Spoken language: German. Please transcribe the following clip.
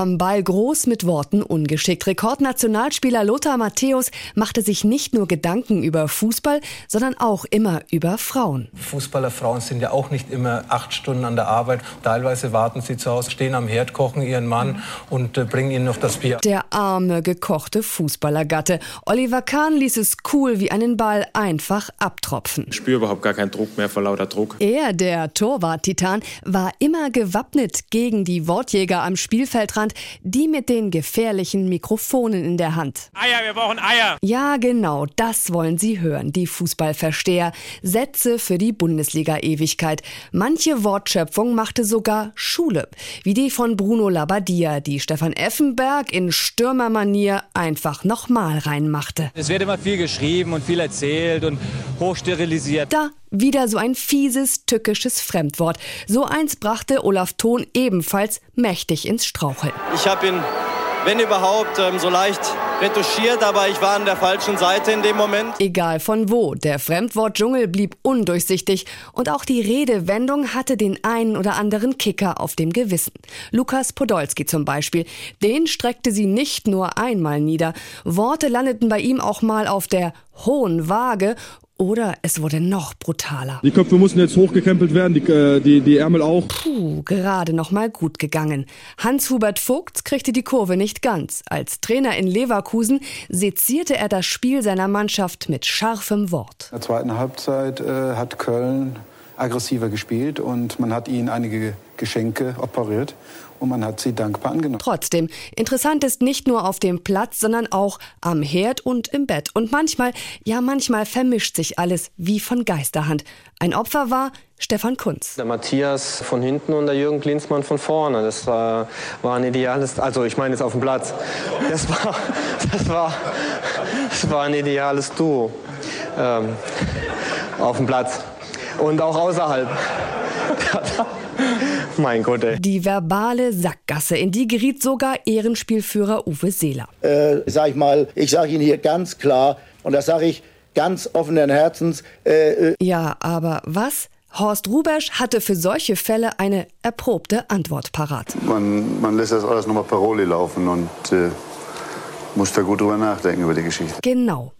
Am Ball groß mit Worten ungeschickt. Rekordnationalspieler Lothar Matthäus machte sich nicht nur Gedanken über Fußball, sondern auch immer über Frauen. Fußballerfrauen sind ja auch nicht immer acht Stunden an der Arbeit. Teilweise warten sie zu Hause, stehen am Herd, kochen ihren Mann und äh, bringen ihnen noch das Bier. Der arme, gekochte Fußballergatte. Oliver Kahn ließ es cool wie einen Ball einfach abtropfen. Ich spüre überhaupt gar keinen Druck mehr vor lauter Druck. Er, der Torwart-Titan, war immer gewappnet gegen die Wortjäger am Spielfeldrand, die mit den gefährlichen Mikrofonen in der Hand. Eier, wir brauchen Eier. Ja, genau, das wollen Sie hören, die Fußballversteher. Sätze für die Bundesliga-Ewigkeit. Manche Wortschöpfung machte sogar Schule, wie die von Bruno Labbadia, die Stefan Effenberg in Stürmermanier einfach nochmal reinmachte. Es wird immer viel geschrieben und viel erzählt und hochsterilisiert. Da wieder so ein fieses, tückisches Fremdwort. So eins brachte Olaf Thon ebenfalls mächtig ins Straucheln. Ich habe ihn, wenn überhaupt, ähm, so leicht retuschiert, aber ich war an der falschen Seite in dem Moment. Egal von wo, der Fremdwortdschungel blieb undurchsichtig und auch die Redewendung hatte den einen oder anderen Kicker auf dem Gewissen. Lukas Podolski zum Beispiel, den streckte sie nicht nur einmal nieder. Worte landeten bei ihm auch mal auf der hohen Waage oder es wurde noch brutaler. Die Köpfe mussten jetzt hochgekrempelt werden, die, äh, die, die Ärmel auch. Puh, gerade noch mal gut gegangen. Hans-Hubert Vogt kriegte die Kurve nicht ganz. Als Trainer in Leverkusen sezierte er das Spiel seiner Mannschaft mit scharfem Wort. In der zweiten Halbzeit äh, hat Köln aggressiver gespielt und man hat ihnen einige Geschenke operiert und man hat sie dankbar angenommen. Trotzdem, interessant ist nicht nur auf dem Platz, sondern auch am Herd und im Bett. Und manchmal, ja manchmal vermischt sich alles wie von Geisterhand. Ein Opfer war Stefan Kunz. Der Matthias von hinten und der Jürgen Klinsmann von vorne. Das war, war ein ideales, also ich meine jetzt auf dem Platz. Das war, das war, das war ein ideales Duo ähm, auf dem Platz und auch außerhalb. mein Gott, ey. Die verbale Sackgasse, in die geriet sogar Ehrenspielführer Uwe Seeler. Äh, sag ich mal, ich sage Ihnen hier ganz klar, und das sage ich ganz offenen Herzens. Äh, ja, aber was? Horst Rubesch hatte für solche Fälle eine erprobte Antwort parat. Man, man lässt das alles nochmal Paroli laufen und äh, muss da gut drüber nachdenken über die Geschichte. Genau.